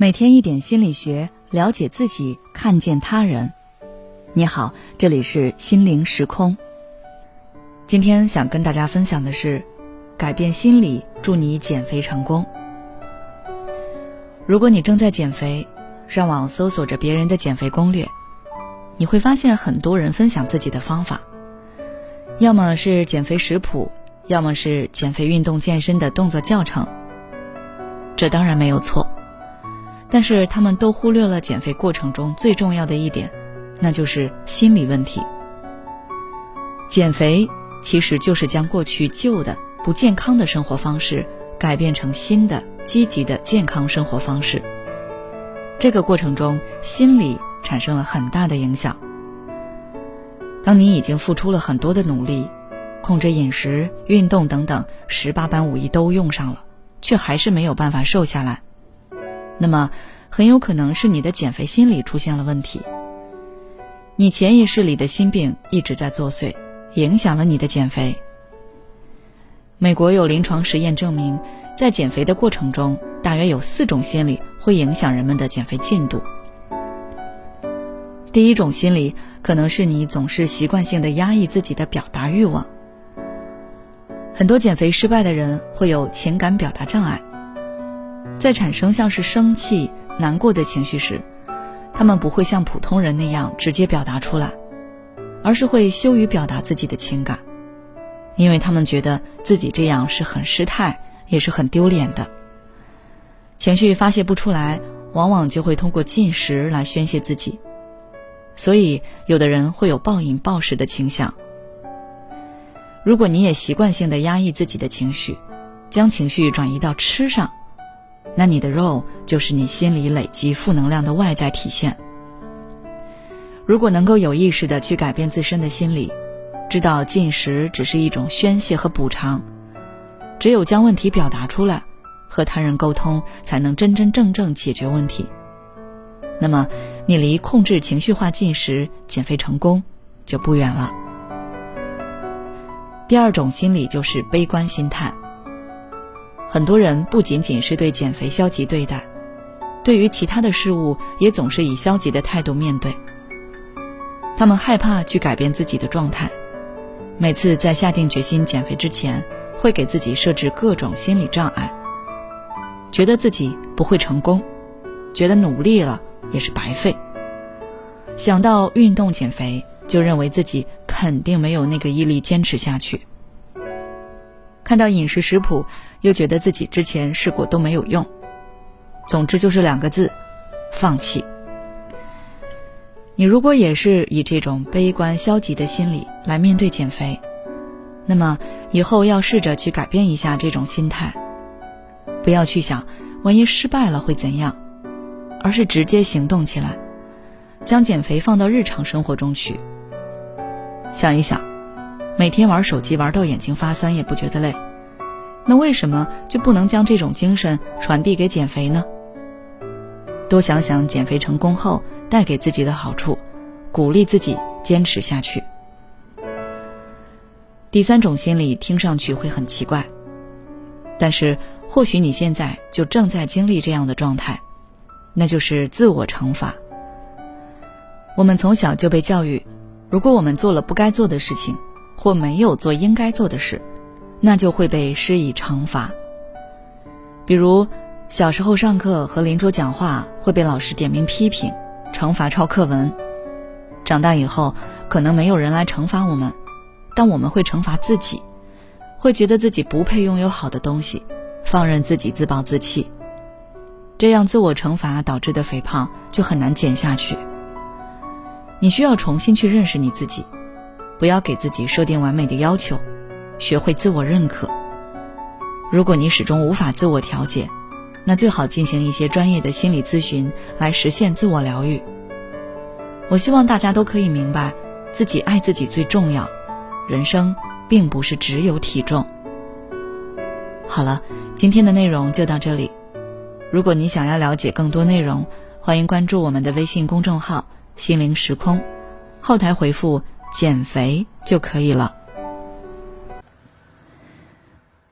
每天一点心理学，了解自己，看见他人。你好，这里是心灵时空。今天想跟大家分享的是，改变心理，祝你减肥成功。如果你正在减肥，上网搜索着别人的减肥攻略，你会发现很多人分享自己的方法，要么是减肥食谱，要么是减肥运动健身的动作教程。这当然没有错。但是他们都忽略了减肥过程中最重要的一点，那就是心理问题。减肥其实就是将过去旧的不健康的生活方式改变成新的积极的健康生活方式。这个过程中，心理产生了很大的影响。当你已经付出了很多的努力，控制饮食、运动等等十八般武艺都用上了，却还是没有办法瘦下来。那么，很有可能是你的减肥心理出现了问题。你潜意识里的心病一直在作祟，影响了你的减肥。美国有临床实验证明，在减肥的过程中，大约有四种心理会影响人们的减肥进度。第一种心理可能是你总是习惯性的压抑自己的表达欲望。很多减肥失败的人会有情感表达障碍。在产生像是生气、难过的情绪时，他们不会像普通人那样直接表达出来，而是会羞于表达自己的情感，因为他们觉得自己这样是很失态，也是很丢脸的。情绪发泄不出来，往往就会通过进食来宣泄自己，所以有的人会有暴饮暴食的倾向。如果你也习惯性的压抑自己的情绪，将情绪转移到吃上。那你的肉就是你心里累积负能量的外在体现。如果能够有意识的去改变自身的心理，知道进食只是一种宣泄和补偿，只有将问题表达出来，和他人沟通，才能真真正正解决问题。那么，你离控制情绪化进食、减肥成功就不远了。第二种心理就是悲观心态。很多人不仅仅是对减肥消极对待，对于其他的事物也总是以消极的态度面对。他们害怕去改变自己的状态，每次在下定决心减肥之前，会给自己设置各种心理障碍，觉得自己不会成功，觉得努力了也是白费。想到运动减肥，就认为自己肯定没有那个毅力坚持下去。看到饮食食谱，又觉得自己之前试过都没有用。总之就是两个字：放弃。你如果也是以这种悲观消极的心理来面对减肥，那么以后要试着去改变一下这种心态，不要去想万一失败了会怎样，而是直接行动起来，将减肥放到日常生活中去。想一想。每天玩手机玩到眼睛发酸也不觉得累，那为什么就不能将这种精神传递给减肥呢？多想想减肥成功后带给自己的好处，鼓励自己坚持下去。第三种心理听上去会很奇怪，但是或许你现在就正在经历这样的状态，那就是自我惩罚。我们从小就被教育，如果我们做了不该做的事情。或没有做应该做的事，那就会被施以惩罚。比如，小时候上课和邻桌讲话会被老师点名批评，惩罚抄课文；长大以后，可能没有人来惩罚我们，但我们会惩罚自己，会觉得自己不配拥有好的东西，放任自己自暴自弃。这样自我惩罚导致的肥胖就很难减下去。你需要重新去认识你自己。不要给自己设定完美的要求，学会自我认可。如果你始终无法自我调节，那最好进行一些专业的心理咨询来实现自我疗愈。我希望大家都可以明白，自己爱自己最重要。人生并不是只有体重。好了，今天的内容就到这里。如果你想要了解更多内容，欢迎关注我们的微信公众号“心灵时空”，后台回复。减肥就可以了。